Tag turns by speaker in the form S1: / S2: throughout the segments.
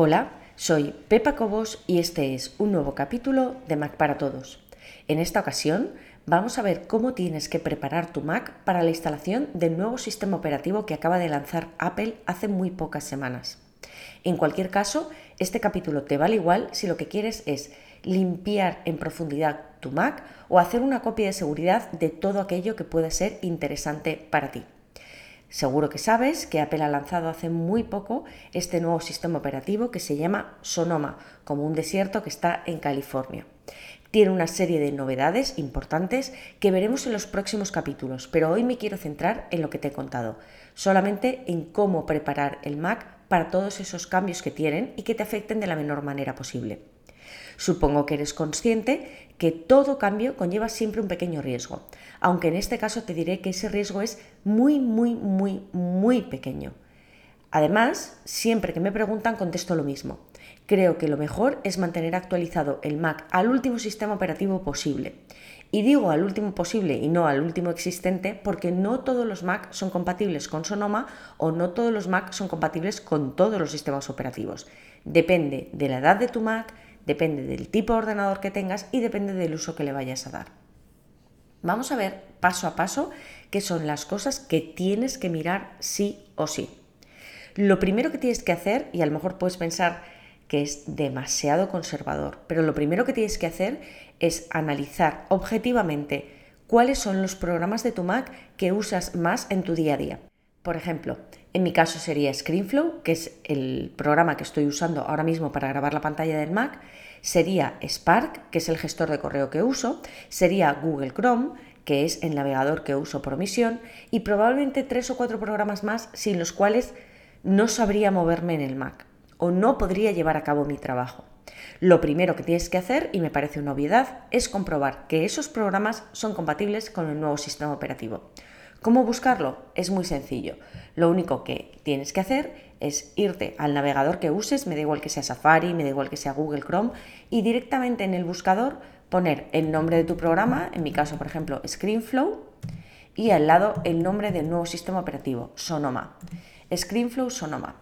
S1: Hola, soy Pepa Cobos y este es un nuevo capítulo de Mac para Todos. En esta ocasión vamos a ver cómo tienes que preparar tu Mac para la instalación del nuevo sistema operativo que acaba de lanzar Apple hace muy pocas semanas. En cualquier caso, este capítulo te vale igual si lo que quieres es limpiar en profundidad tu Mac o hacer una copia de seguridad de todo aquello que pueda ser interesante para ti. Seguro que sabes que Apple ha lanzado hace muy poco este nuevo sistema operativo que se llama Sonoma, como un desierto que está en California. Tiene una serie de novedades importantes que veremos en los próximos capítulos, pero hoy me quiero centrar en lo que te he contado, solamente en cómo preparar el Mac para todos esos cambios que tienen y que te afecten de la menor manera posible. Supongo que eres consciente que todo cambio conlleva siempre un pequeño riesgo, aunque en este caso te diré que ese riesgo es muy, muy, muy, muy pequeño. Además, siempre que me preguntan contesto lo mismo. Creo que lo mejor es mantener actualizado el Mac al último sistema operativo posible. Y digo al último posible y no al último existente porque no todos los Mac son compatibles con Sonoma o no todos los Mac son compatibles con todos los sistemas operativos. Depende de la edad de tu Mac, depende del tipo de ordenador que tengas y depende del uso que le vayas a dar. Vamos a ver paso a paso qué son las cosas que tienes que mirar sí o sí. Lo primero que tienes que hacer, y a lo mejor puedes pensar que es demasiado conservador, pero lo primero que tienes que hacer es analizar objetivamente cuáles son los programas de tu Mac que usas más en tu día a día. Por ejemplo, en mi caso sería ScreenFlow, que es el programa que estoy usando ahora mismo para grabar la pantalla del Mac. Sería Spark, que es el gestor de correo que uso. Sería Google Chrome, que es el navegador que uso por omisión. Y probablemente tres o cuatro programas más sin los cuales no sabría moverme en el Mac o no podría llevar a cabo mi trabajo. Lo primero que tienes que hacer, y me parece una obviedad, es comprobar que esos programas son compatibles con el nuevo sistema operativo. ¿Cómo buscarlo? Es muy sencillo. Lo único que tienes que hacer es irte al navegador que uses, me da igual que sea Safari, me da igual que sea Google Chrome, y directamente en el buscador poner el nombre de tu programa, en mi caso, por ejemplo, ScreenFlow, y al lado el nombre del nuevo sistema operativo, Sonoma. ScreenFlow Sonoma.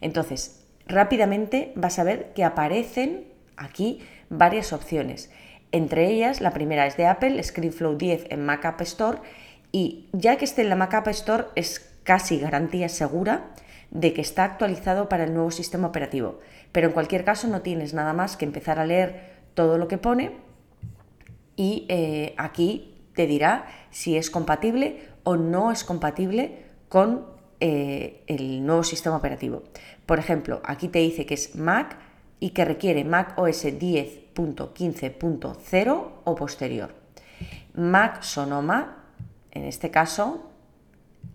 S1: Entonces, rápidamente vas a ver que aparecen aquí varias opciones. Entre ellas, la primera es de Apple, ScreenFlow 10 en Mac App Store, y ya que esté en la Mac App Store es casi garantía segura de que está actualizado para el nuevo sistema operativo. Pero en cualquier caso no tienes nada más que empezar a leer todo lo que pone y eh, aquí te dirá si es compatible o no es compatible con eh, el nuevo sistema operativo. Por ejemplo, aquí te dice que es Mac y que requiere Mac OS 10.15.0 o posterior. Mac Sonoma en este caso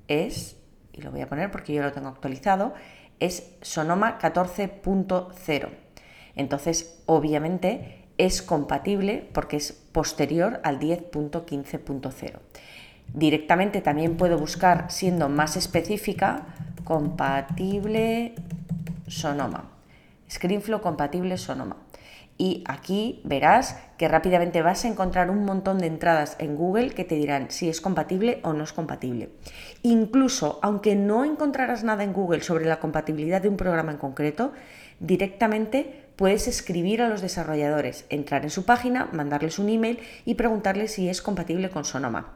S1: es, y lo voy a poner porque yo lo tengo actualizado, es Sonoma 14.0. Entonces, obviamente, es compatible porque es posterior al 10.15.0. Directamente también puedo buscar, siendo más específica, compatible Sonoma. ScreenFlow compatible Sonoma y aquí verás que rápidamente vas a encontrar un montón de entradas en Google que te dirán si es compatible o no es compatible. Incluso, aunque no encontrarás nada en Google sobre la compatibilidad de un programa en concreto, directamente puedes escribir a los desarrolladores, entrar en su página, mandarles un email y preguntarles si es compatible con Sonoma.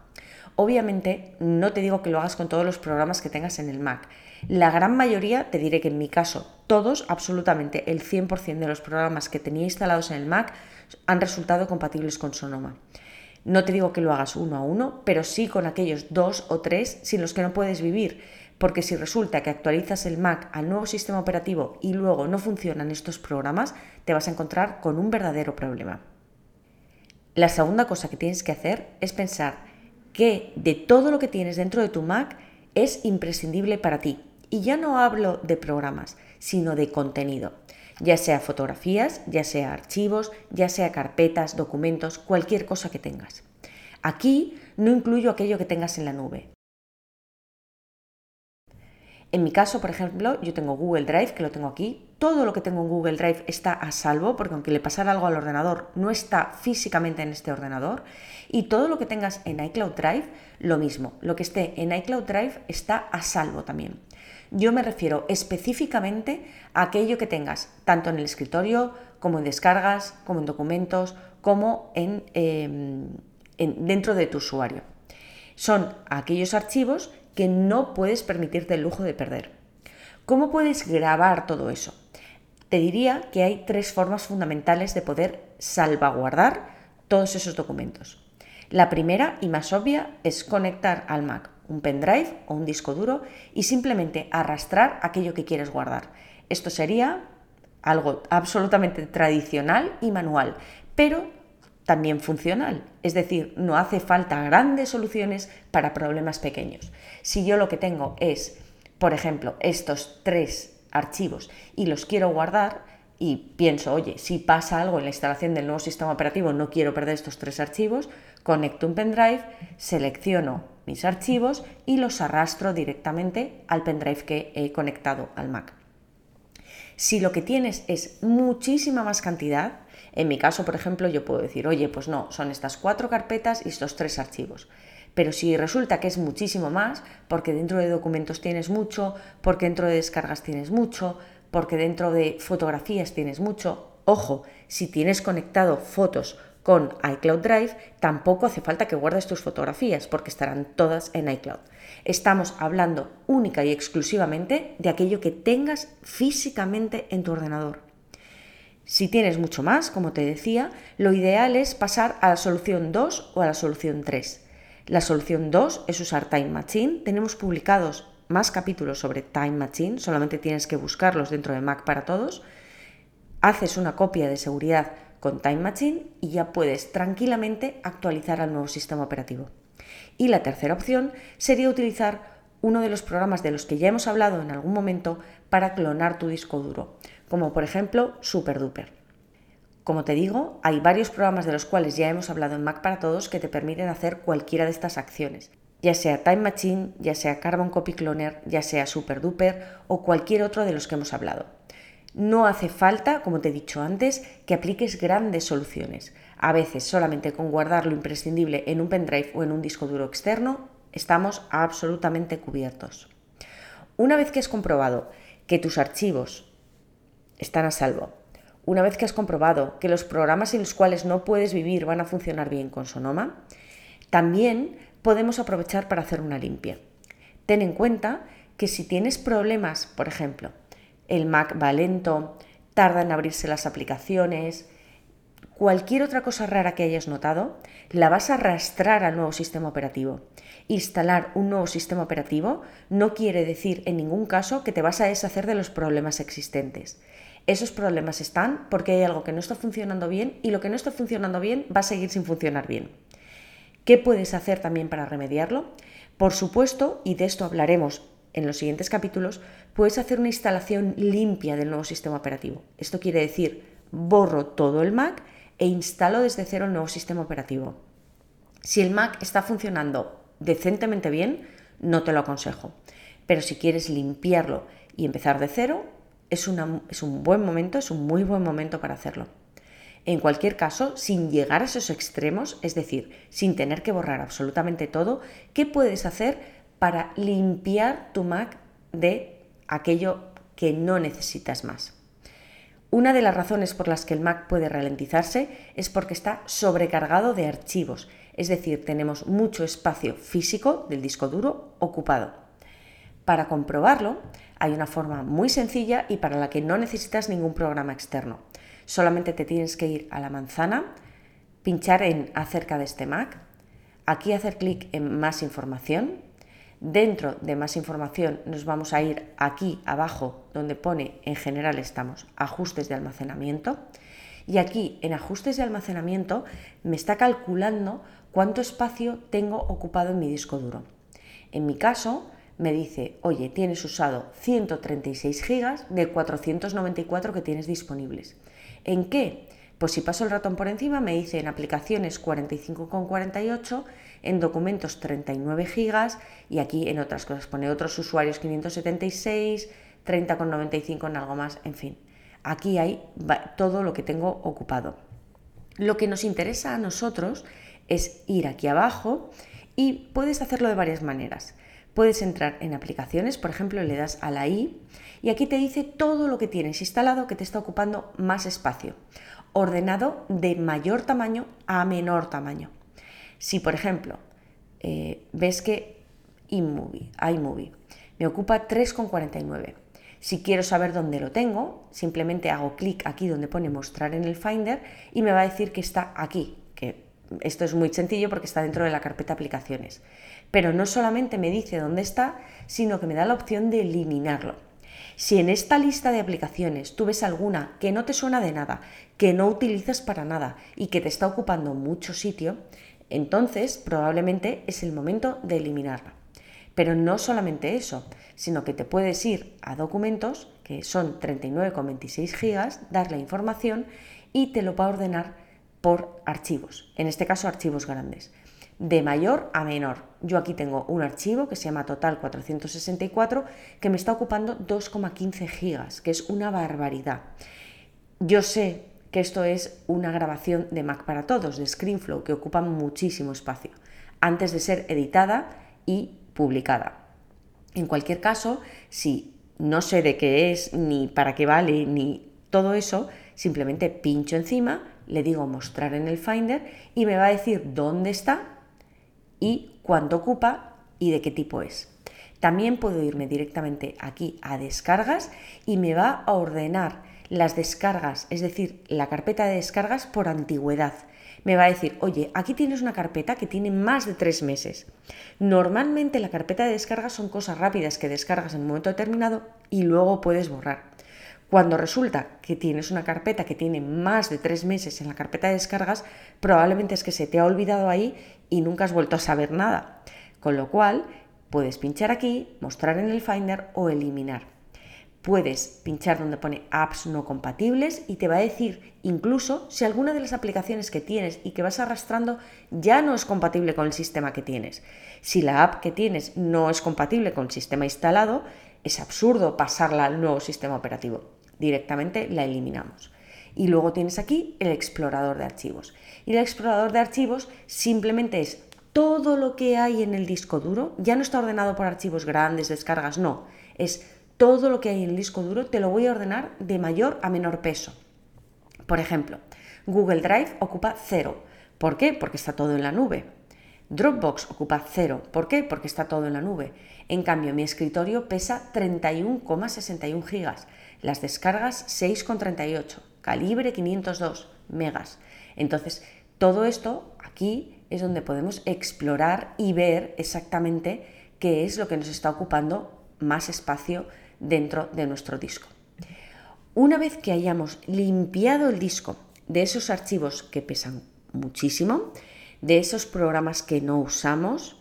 S1: Obviamente, no te digo que lo hagas con todos los programas que tengas en el Mac. La gran mayoría, te diré que en mi caso, todos, absolutamente el 100% de los programas que tenía instalados en el Mac han resultado compatibles con Sonoma. No te digo que lo hagas uno a uno, pero sí con aquellos dos o tres sin los que no puedes vivir, porque si resulta que actualizas el Mac al nuevo sistema operativo y luego no funcionan estos programas, te vas a encontrar con un verdadero problema. La segunda cosa que tienes que hacer es pensar que de todo lo que tienes dentro de tu Mac es imprescindible para ti. Y ya no hablo de programas, sino de contenido, ya sea fotografías, ya sea archivos, ya sea carpetas, documentos, cualquier cosa que tengas. Aquí no incluyo aquello que tengas en la nube. En mi caso, por ejemplo, yo tengo Google Drive, que lo tengo aquí, todo lo que tengo en Google Drive está a salvo, porque aunque le pasara algo al ordenador, no está físicamente en este ordenador. Y todo lo que tengas en iCloud Drive, lo mismo. Lo que esté en iCloud Drive está a salvo también. Yo me refiero específicamente a aquello que tengas tanto en el escritorio como en descargas, como en documentos, como en, em, dentro de tu usuario. Son aquellos archivos que no puedes permitirte el lujo de perder. ¿Cómo puedes grabar todo eso? Te diría que hay tres formas fundamentales de poder salvaguardar todos esos documentos. La primera y más obvia es conectar al Mac un pendrive o un disco duro y simplemente arrastrar aquello que quieres guardar. Esto sería algo absolutamente tradicional y manual, pero también funcional. Es decir, no hace falta grandes soluciones para problemas pequeños. Si yo lo que tengo es, por ejemplo, estos tres archivos y los quiero guardar, y pienso, oye, si pasa algo en la instalación del nuevo sistema operativo, no quiero perder estos tres archivos, conecto un pendrive, selecciono mis archivos y los arrastro directamente al pendrive que he conectado al Mac. Si lo que tienes es muchísima más cantidad, en mi caso, por ejemplo, yo puedo decir, oye, pues no, son estas cuatro carpetas y estos tres archivos. Pero si resulta que es muchísimo más, porque dentro de documentos tienes mucho, porque dentro de descargas tienes mucho, porque dentro de fotografías tienes mucho, ojo, si tienes conectado fotos con iCloud Drive, tampoco hace falta que guardes tus fotografías porque estarán todas en iCloud. Estamos hablando única y exclusivamente de aquello que tengas físicamente en tu ordenador. Si tienes mucho más, como te decía, lo ideal es pasar a la solución 2 o a la solución 3. La solución 2 es usar Time Machine. Tenemos publicados más capítulos sobre Time Machine, solamente tienes que buscarlos dentro de Mac para todos. Haces una copia de seguridad con Time Machine y ya puedes tranquilamente actualizar al nuevo sistema operativo. Y la tercera opción sería utilizar uno de los programas de los que ya hemos hablado en algún momento para clonar tu disco duro, como por ejemplo SuperDuper. Como te digo, hay varios programas de los cuales ya hemos hablado en Mac para Todos que te permiten hacer cualquiera de estas acciones, ya sea Time Machine, ya sea Carbon Copy Cloner, ya sea SuperDuper o cualquier otro de los que hemos hablado. No hace falta, como te he dicho antes, que apliques grandes soluciones. A veces solamente con guardar lo imprescindible en un pendrive o en un disco duro externo estamos absolutamente cubiertos. Una vez que has comprobado que tus archivos están a salvo, una vez que has comprobado que los programas en los cuales no puedes vivir van a funcionar bien con Sonoma, también podemos aprovechar para hacer una limpia. Ten en cuenta que si tienes problemas, por ejemplo, el Mac va lento, tarda en abrirse las aplicaciones, cualquier otra cosa rara que hayas notado, la vas a arrastrar al nuevo sistema operativo. Instalar un nuevo sistema operativo no quiere decir en ningún caso que te vas a deshacer de los problemas existentes. Esos problemas están porque hay algo que no está funcionando bien y lo que no está funcionando bien va a seguir sin funcionar bien. ¿Qué puedes hacer también para remediarlo? Por supuesto, y de esto hablaremos en los siguientes capítulos, puedes hacer una instalación limpia del nuevo sistema operativo. Esto quiere decir, borro todo el Mac e instalo desde cero el nuevo sistema operativo. Si el Mac está funcionando decentemente bien, no te lo aconsejo. Pero si quieres limpiarlo y empezar de cero, es, es un buen momento, es un muy buen momento para hacerlo. En cualquier caso, sin llegar a esos extremos, es decir, sin tener que borrar absolutamente todo, ¿qué puedes hacer para limpiar tu Mac de aquello que no necesitas más. Una de las razones por las que el Mac puede ralentizarse es porque está sobrecargado de archivos, es decir, tenemos mucho espacio físico del disco duro ocupado. Para comprobarlo, hay una forma muy sencilla y para la que no necesitas ningún programa externo. Solamente te tienes que ir a la manzana, pinchar en acerca de este Mac, aquí hacer clic en más información Dentro de más información nos vamos a ir aquí abajo donde pone en general estamos ajustes de almacenamiento y aquí en ajustes de almacenamiento me está calculando cuánto espacio tengo ocupado en mi disco duro. En mi caso me dice, oye, tienes usado 136 gigas de 494 que tienes disponibles. ¿En qué? Pues si paso el ratón por encima me dice en aplicaciones 45,48 en documentos 39 gigas y aquí en otras cosas pone otros usuarios 576, 30,95 en algo más, en fin. aquí hay todo lo que tengo ocupado. Lo que nos interesa a nosotros es ir aquí abajo y puedes hacerlo de varias maneras. Puedes entrar en aplicaciones, por ejemplo, le das a la i y aquí te dice todo lo que tienes instalado que te está ocupando más espacio, ordenado de mayor tamaño a menor tamaño. Si, por ejemplo, eh, ves que iMovie, iMovie me ocupa 3,49. Si quiero saber dónde lo tengo, simplemente hago clic aquí donde pone mostrar en el Finder y me va a decir que está aquí, que esto es muy sencillo porque está dentro de la carpeta aplicaciones. Pero no solamente me dice dónde está, sino que me da la opción de eliminarlo. Si en esta lista de aplicaciones tú ves alguna que no te suena de nada, que no utilizas para nada y que te está ocupando mucho sitio, entonces probablemente es el momento de eliminarla. Pero no solamente eso, sino que te puedes ir a documentos, que son 39,26 gigas, darle información y te lo va a ordenar por archivos, en este caso archivos grandes, de mayor a menor. Yo aquí tengo un archivo que se llama Total 464 que me está ocupando 2,15 gigas, que es una barbaridad. Yo sé que esto es una grabación de Mac para todos, de ScreenFlow, que ocupa muchísimo espacio, antes de ser editada y publicada. En cualquier caso, si no sé de qué es, ni para qué vale, ni todo eso, simplemente pincho encima, le digo mostrar en el Finder y me va a decir dónde está y cuánto ocupa y de qué tipo es. También puedo irme directamente aquí a descargas y me va a ordenar las descargas, es decir, la carpeta de descargas por antigüedad. Me va a decir, oye, aquí tienes una carpeta que tiene más de tres meses. Normalmente la carpeta de descargas son cosas rápidas que descargas en un momento determinado y luego puedes borrar. Cuando resulta que tienes una carpeta que tiene más de tres meses en la carpeta de descargas, probablemente es que se te ha olvidado ahí y nunca has vuelto a saber nada. Con lo cual, puedes pinchar aquí, mostrar en el Finder o eliminar puedes pinchar donde pone apps no compatibles y te va a decir incluso si alguna de las aplicaciones que tienes y que vas arrastrando ya no es compatible con el sistema que tienes. Si la app que tienes no es compatible con el sistema instalado, es absurdo pasarla al nuevo sistema operativo. Directamente la eliminamos. Y luego tienes aquí el explorador de archivos. Y el explorador de archivos simplemente es todo lo que hay en el disco duro, ya no está ordenado por archivos grandes, descargas, no, es todo lo que hay en el disco duro te lo voy a ordenar de mayor a menor peso. Por ejemplo, Google Drive ocupa 0. ¿Por qué? Porque está todo en la nube. Dropbox ocupa 0. ¿Por qué? Porque está todo en la nube. En cambio, mi escritorio pesa 31,61 gigas. Las descargas 6,38. Calibre 502 megas. Entonces, todo esto aquí es donde podemos explorar y ver exactamente qué es lo que nos está ocupando más espacio dentro de nuestro disco. Una vez que hayamos limpiado el disco de esos archivos que pesan muchísimo, de esos programas que no usamos,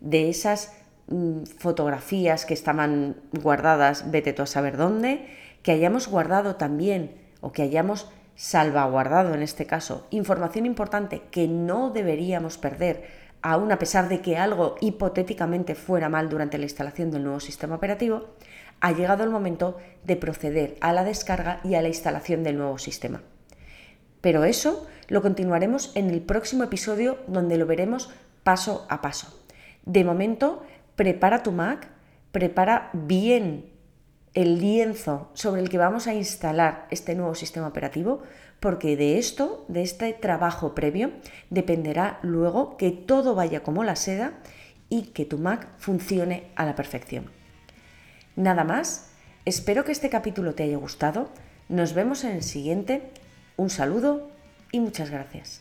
S1: de esas mm, fotografías que estaban guardadas, vete tú a saber dónde, que hayamos guardado también o que hayamos salvaguardado en este caso información importante que no deberíamos perder, aun a pesar de que algo hipotéticamente fuera mal durante la instalación del nuevo sistema operativo, ha llegado el momento de proceder a la descarga y a la instalación del nuevo sistema. Pero eso lo continuaremos en el próximo episodio donde lo veremos paso a paso. De momento, prepara tu Mac, prepara bien el lienzo sobre el que vamos a instalar este nuevo sistema operativo, porque de esto, de este trabajo previo, dependerá luego que todo vaya como la seda y que tu Mac funcione a la perfección. Nada más, espero que este capítulo te haya gustado. Nos vemos en el siguiente. Un saludo y muchas gracias.